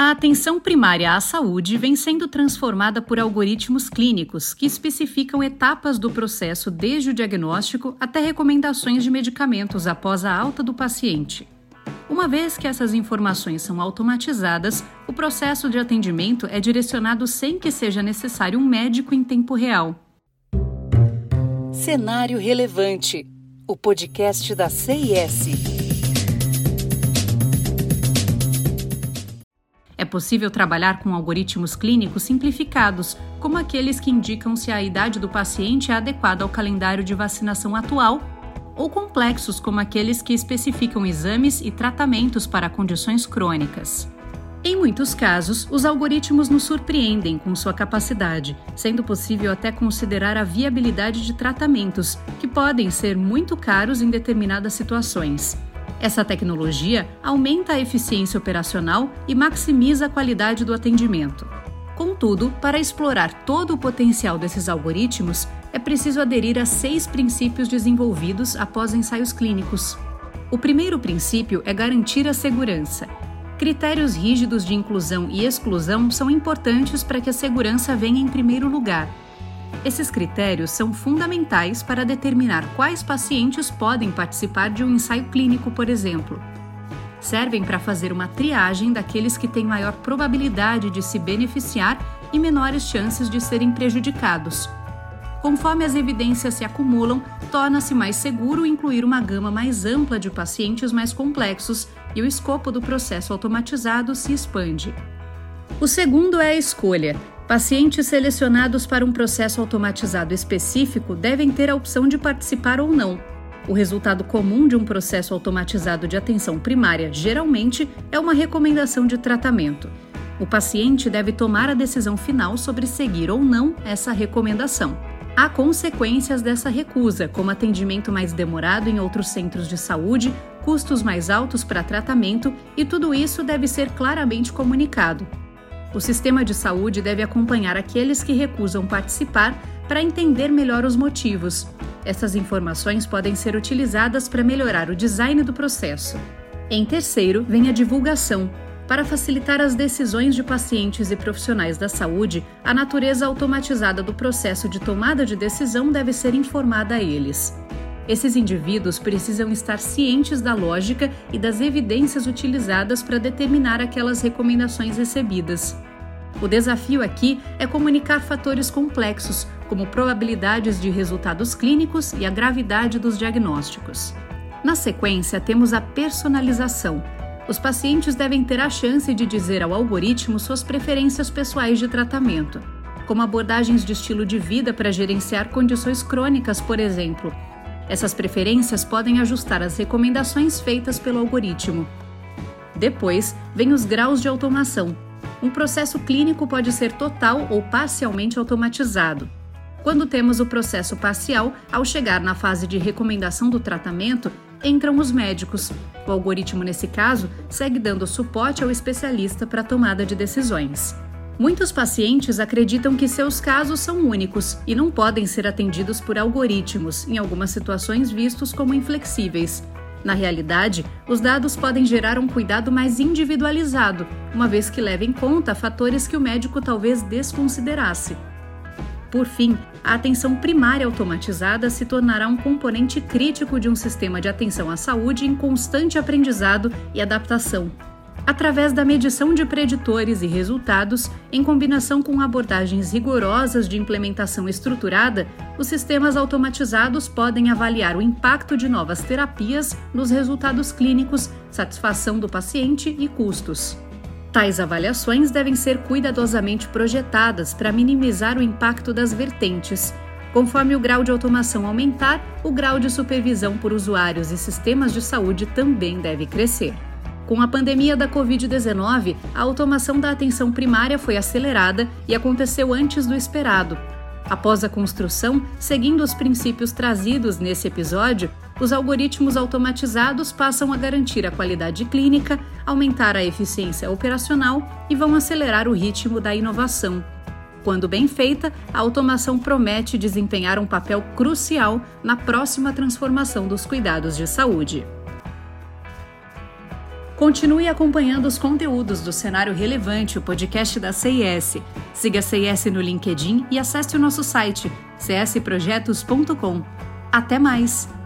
A atenção primária à saúde vem sendo transformada por algoritmos clínicos que especificam etapas do processo desde o diagnóstico até recomendações de medicamentos após a alta do paciente. Uma vez que essas informações são automatizadas, o processo de atendimento é direcionado sem que seja necessário um médico em tempo real. Cenário Relevante o podcast da CIS. Possível trabalhar com algoritmos clínicos simplificados, como aqueles que indicam se a idade do paciente é adequada ao calendário de vacinação atual, ou complexos, como aqueles que especificam exames e tratamentos para condições crônicas. Em muitos casos, os algoritmos nos surpreendem com sua capacidade, sendo possível até considerar a viabilidade de tratamentos, que podem ser muito caros em determinadas situações. Essa tecnologia aumenta a eficiência operacional e maximiza a qualidade do atendimento. Contudo, para explorar todo o potencial desses algoritmos, é preciso aderir a seis princípios desenvolvidos após ensaios clínicos. O primeiro princípio é garantir a segurança. Critérios rígidos de inclusão e exclusão são importantes para que a segurança venha em primeiro lugar esses critérios são fundamentais para determinar quais pacientes podem participar de um ensaio clínico, por exemplo. Servem para fazer uma triagem daqueles que têm maior probabilidade de se beneficiar e menores chances de serem prejudicados. Conforme as evidências se acumulam, torna-se mais seguro incluir uma gama mais ampla de pacientes mais complexos e o escopo do processo automatizado se expande. O segundo é a escolha, Pacientes selecionados para um processo automatizado específico devem ter a opção de participar ou não. O resultado comum de um processo automatizado de atenção primária, geralmente, é uma recomendação de tratamento. O paciente deve tomar a decisão final sobre seguir ou não essa recomendação. Há consequências dessa recusa, como atendimento mais demorado em outros centros de saúde, custos mais altos para tratamento, e tudo isso deve ser claramente comunicado. O sistema de saúde deve acompanhar aqueles que recusam participar para entender melhor os motivos. Essas informações podem ser utilizadas para melhorar o design do processo. Em terceiro, vem a divulgação. Para facilitar as decisões de pacientes e profissionais da saúde, a natureza automatizada do processo de tomada de decisão deve ser informada a eles. Esses indivíduos precisam estar cientes da lógica e das evidências utilizadas para determinar aquelas recomendações recebidas. O desafio aqui é comunicar fatores complexos, como probabilidades de resultados clínicos e a gravidade dos diagnósticos. Na sequência, temos a personalização. Os pacientes devem ter a chance de dizer ao algoritmo suas preferências pessoais de tratamento, como abordagens de estilo de vida para gerenciar condições crônicas, por exemplo, essas preferências podem ajustar as recomendações feitas pelo algoritmo. Depois, vem os graus de automação. Um processo clínico pode ser total ou parcialmente automatizado. Quando temos o processo parcial, ao chegar na fase de recomendação do tratamento, entram os médicos. O algoritmo, nesse caso, segue dando suporte ao especialista para a tomada de decisões. Muitos pacientes acreditam que seus casos são únicos e não podem ser atendidos por algoritmos, em algumas situações vistos como inflexíveis. Na realidade, os dados podem gerar um cuidado mais individualizado, uma vez que leva em conta fatores que o médico talvez desconsiderasse. Por fim, a atenção primária automatizada se tornará um componente crítico de um sistema de atenção à saúde em constante aprendizado e adaptação através da medição de preditores e resultados, em combinação com abordagens rigorosas de implementação estruturada, os sistemas automatizados podem avaliar o impacto de novas terapias nos resultados clínicos, satisfação do paciente e custos. Tais avaliações devem ser cuidadosamente projetadas para minimizar o impacto das vertentes. Conforme o grau de automação aumentar, o grau de supervisão por usuários e sistemas de saúde também deve crescer. Com a pandemia da Covid-19, a automação da atenção primária foi acelerada e aconteceu antes do esperado. Após a construção, seguindo os princípios trazidos nesse episódio, os algoritmos automatizados passam a garantir a qualidade clínica, aumentar a eficiência operacional e vão acelerar o ritmo da inovação. Quando bem feita, a automação promete desempenhar um papel crucial na próxima transformação dos cuidados de saúde. Continue acompanhando os conteúdos do Cenário Relevante, o podcast da CIS. Siga a CIS no LinkedIn e acesse o nosso site csprojetos.com. Até mais!